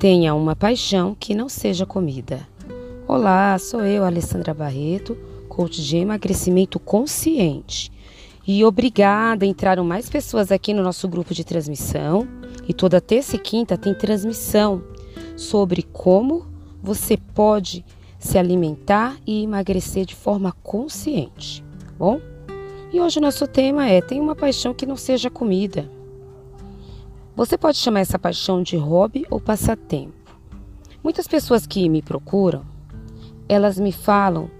Tenha uma paixão que não seja comida. Olá, sou eu, Alessandra Barreto, coach de emagrecimento consciente. E obrigada, entraram mais pessoas aqui no nosso grupo de transmissão. E toda terça e quinta tem transmissão sobre como você pode se alimentar e emagrecer de forma consciente, tá bom? E hoje o nosso tema é: tem uma paixão que não seja comida. Você pode chamar essa paixão de hobby ou passatempo. Muitas pessoas que me procuram, elas me falam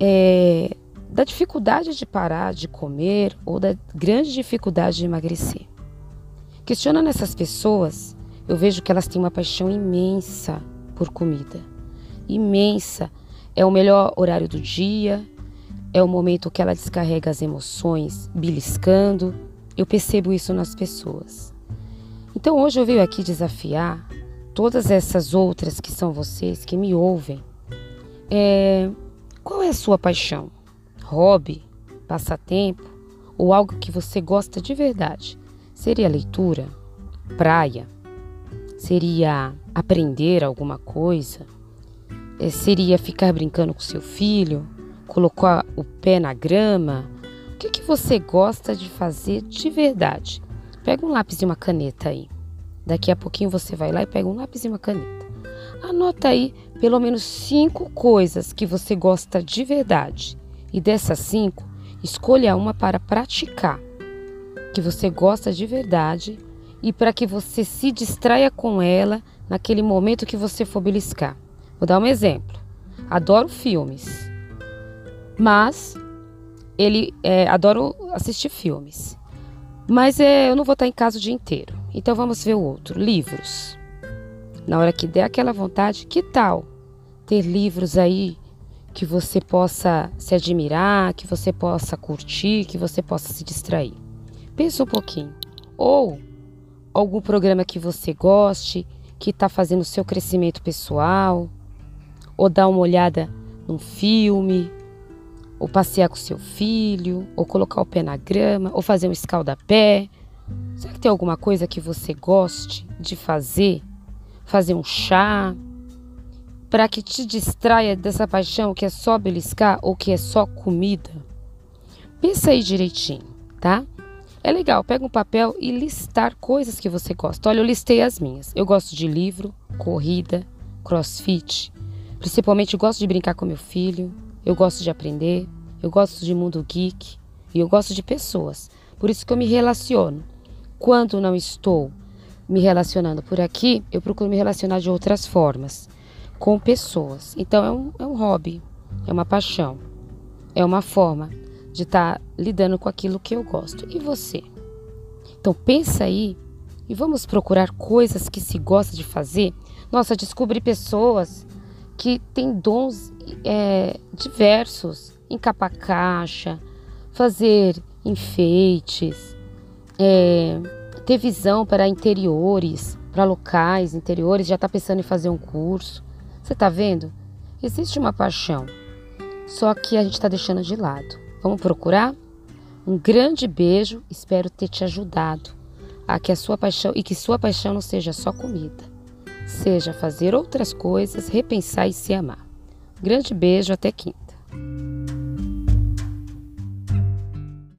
é, da dificuldade de parar de comer ou da grande dificuldade de emagrecer. Questionando essas pessoas, eu vejo que elas têm uma paixão imensa por comida. Imensa. É o melhor horário do dia, é o momento que ela descarrega as emoções beliscando. Eu percebo isso nas pessoas. Então hoje eu venho aqui desafiar todas essas outras que são vocês que me ouvem. É, qual é a sua paixão? Hobby, passatempo ou algo que você gosta de verdade? Seria leitura, praia, seria aprender alguma coisa, é, seria ficar brincando com seu filho, colocar o pé na grama. O que, que você gosta de fazer de verdade? Pega um lápis e uma caneta aí. Daqui a pouquinho você vai lá e pega um lápis e uma caneta. Anota aí pelo menos cinco coisas que você gosta de verdade. E dessas cinco, escolha uma para praticar, que você gosta de verdade e para que você se distraia com ela naquele momento que você for beliscar. Vou dar um exemplo. Adoro filmes, mas ele é, adoro assistir filmes. Mas é, eu não vou estar em casa o dia inteiro. Então vamos ver o outro. Livros. Na hora que der aquela vontade, que tal ter livros aí que você possa se admirar, que você possa curtir, que você possa se distrair? Pensa um pouquinho. Ou algum programa que você goste, que está fazendo o seu crescimento pessoal, ou dar uma olhada num filme, ou passear com seu filho, ou colocar o pé na grama, ou fazer um escaldapé. Será que tem alguma coisa que você goste de fazer? Fazer um chá? Para que te distraia dessa paixão que é só beliscar ou que é só comida? Pensa aí direitinho, tá? É legal, pega um papel e listar coisas que você gosta. Olha, eu listei as minhas. Eu gosto de livro, corrida, crossfit. Principalmente gosto de brincar com meu filho, eu gosto de aprender, eu gosto de mundo geek e eu gosto de pessoas. Por isso que eu me relaciono. Quando não estou me relacionando por aqui, eu procuro me relacionar de outras formas, com pessoas. Então é um, é um hobby, é uma paixão, é uma forma de estar tá lidando com aquilo que eu gosto. E você? Então pensa aí e vamos procurar coisas que se gosta de fazer. Nossa, descobrir pessoas que têm dons é, diversos, encapar caixa, fazer enfeites, é, ter visão para interiores, para locais interiores, já está pensando em fazer um curso. Você está vendo? Existe uma paixão, só que a gente está deixando de lado. Vamos procurar? Um grande beijo, espero ter te ajudado a que a sua paixão e que sua paixão não seja só comida, seja fazer outras coisas, repensar e se amar. Grande beijo, até quinta.